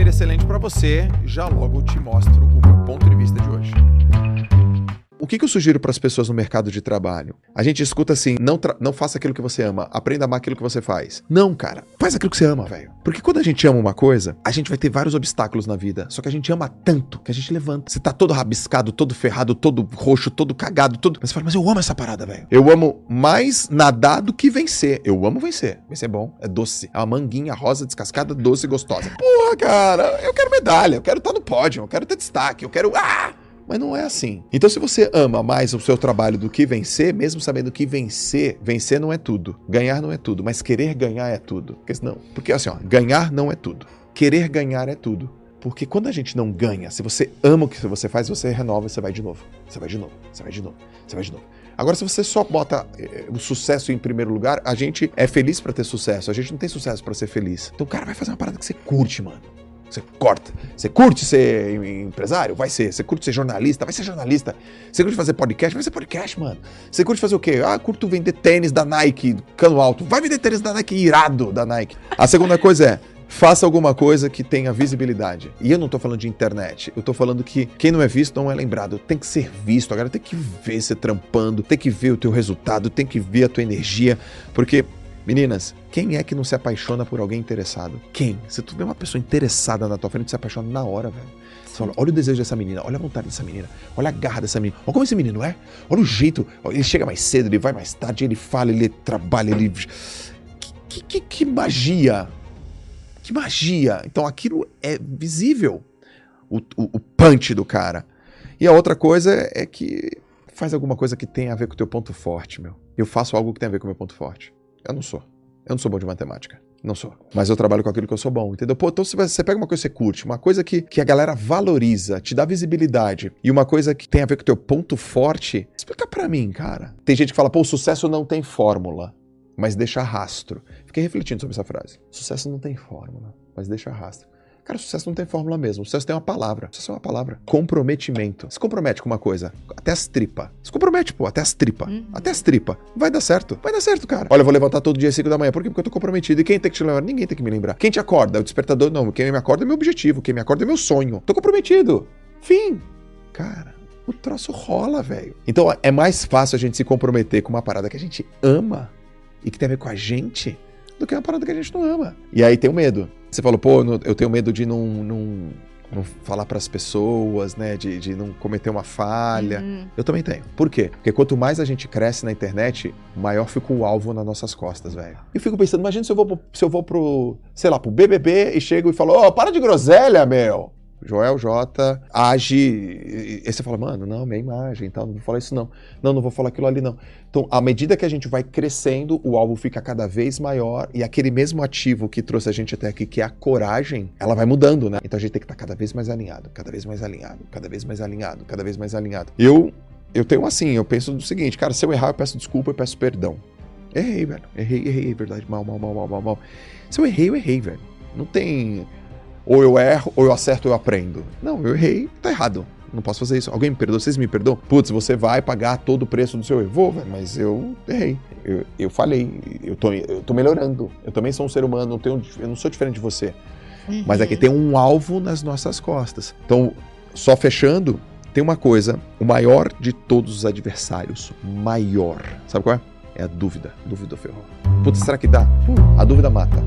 quinta-feira excelente para você. Já logo te mostro o meu ponto de vista de hoje. O que, que eu sugiro para as pessoas no mercado de trabalho? A gente escuta assim: não, não faça aquilo que você ama, aprenda a amar aquilo que você faz. Não, cara, faz aquilo que você ama, velho. Porque quando a gente ama uma coisa, a gente vai ter vários obstáculos na vida. Só que a gente ama tanto que a gente levanta. Você tá todo rabiscado, todo ferrado, todo roxo, todo cagado, todo. Mas você fala, mas eu amo essa parada, velho. Eu amo mais nadar do que vencer. Eu amo vencer. Vencer é bom, é doce. É uma manguinha rosa, descascada, doce e gostosa. Porra, cara, eu quero medalha, eu quero estar no pódio, eu quero ter destaque, eu quero. Ah! Mas não é assim. Então, se você ama mais o seu trabalho do que vencer, mesmo sabendo que vencer, vencer não é tudo. Ganhar não é tudo, mas querer ganhar é tudo. Porque, não, porque assim, ó, ganhar não é tudo. Querer ganhar é tudo. Porque quando a gente não ganha, se você ama o que você faz, você renova e você vai de novo. Você vai de novo, você vai de novo, você vai de novo. Agora, se você só bota eh, o sucesso em primeiro lugar, a gente é feliz para ter sucesso. A gente não tem sucesso para ser feliz. Então, cara, vai fazer uma parada que você curte, mano. Você corta. Você curte ser empresário? Vai ser. Você curte ser jornalista? Vai ser jornalista. Você curte fazer podcast? Vai ser podcast, mano. Você curte fazer o quê? Ah, curto vender tênis da Nike, cano alto. Vai vender tênis da Nike irado da Nike. A segunda coisa é, faça alguma coisa que tenha visibilidade. E eu não tô falando de internet, eu tô falando que quem não é visto não é lembrado. Tem que ser visto, agora tem que ver você trampando, tem que ver o teu resultado, tem que ver a tua energia, porque Meninas, quem é que não se apaixona por alguém interessado? Quem? Se tu vê uma pessoa interessada na tua frente, tu se apaixona na hora, velho. Você fala, olha o desejo dessa menina, olha a vontade dessa menina, olha a garra dessa menina, olha como esse menino é, olha o jeito, ele chega mais cedo, ele vai mais tarde, ele fala, ele trabalha, ele. Que, que, que magia! Que magia! Então aquilo é visível, o, o, o punch do cara. E a outra coisa é que faz alguma coisa que tenha a ver com o teu ponto forte, meu. Eu faço algo que tem a ver com o meu ponto forte. Eu não sou. Eu não sou bom de matemática. Não sou. Mas eu trabalho com aquilo que eu sou bom, entendeu? Pô, então você pega uma coisa que você curte, uma coisa que, que a galera valoriza, te dá visibilidade, e uma coisa que tem a ver com o teu ponto forte, explica para mim, cara. Tem gente que fala, pô, o sucesso não tem fórmula, mas deixa rastro. Fiquei refletindo sobre essa frase. Sucesso não tem fórmula, mas deixa rastro. Cara, sucesso não tem fórmula mesmo. Sucesso tem uma palavra. Sucesso é uma palavra. Comprometimento. Se compromete com uma coisa, até as tripas. Se compromete, pô, até as tripas. Uhum. Até as tripas. Vai dar certo. Vai dar certo, cara. Olha, eu vou levantar todo dia às 5 da manhã. Por quê? Porque eu tô comprometido. E quem tem que te lembrar? Ninguém tem que me lembrar. Quem te acorda? O despertador? Não. Quem me acorda é meu objetivo. Quem me acorda é meu sonho. Tô comprometido. Fim. Cara, o troço rola, velho. Então é mais fácil a gente se comprometer com uma parada que a gente ama e que tem a ver com a gente do que uma parada que a gente não ama. E aí tem o medo. Você falou, pô, eu tenho medo de não, não, não falar para as pessoas, né? De, de não cometer uma falha. Uhum. Eu também tenho. Por quê? Porque quanto mais a gente cresce na internet, maior fica o alvo nas nossas costas, velho. Eu fico pensando, imagina se eu vou, se eu vou pro, sei lá, pro BBB e chego e falo, ó, oh, para de groselha, meu. Joel J age. E, você fala, mano, não, minha imagem e tal, não vou falar isso não. Não, não vou falar aquilo ali não. Então, à medida que a gente vai crescendo, o alvo fica cada vez maior e aquele mesmo ativo que trouxe a gente até aqui, que é a coragem, ela vai mudando, né? Então a gente tem que estar cada vez mais alinhado, cada vez mais alinhado, cada vez mais alinhado, cada vez mais alinhado. Eu, eu tenho assim, eu penso do seguinte, cara, se eu errar, eu peço desculpa, eu peço perdão. Errei, velho. Errei, errei, verdade. Mal, mal, mal, mal, mal, mal. Se eu errei, eu errei, velho. Não tem ou eu erro, ou eu acerto, ou eu aprendo. Não, eu errei, tá errado. Não posso fazer isso. Alguém me perdoa? Vocês me perdoam? Putz, você vai pagar todo o preço do seu erro. Vou, velho, mas eu errei. Eu, eu falhei. Eu tô, eu tô melhorando. Eu também sou um ser humano, não tenho, eu não sou diferente de você. Uhum. Mas aqui tem um alvo nas nossas costas. Então, só fechando, tem uma coisa: o maior de todos os adversários, maior. Sabe qual é? É a dúvida. Dúvida ferrou. Putz, será que dá? A dúvida mata.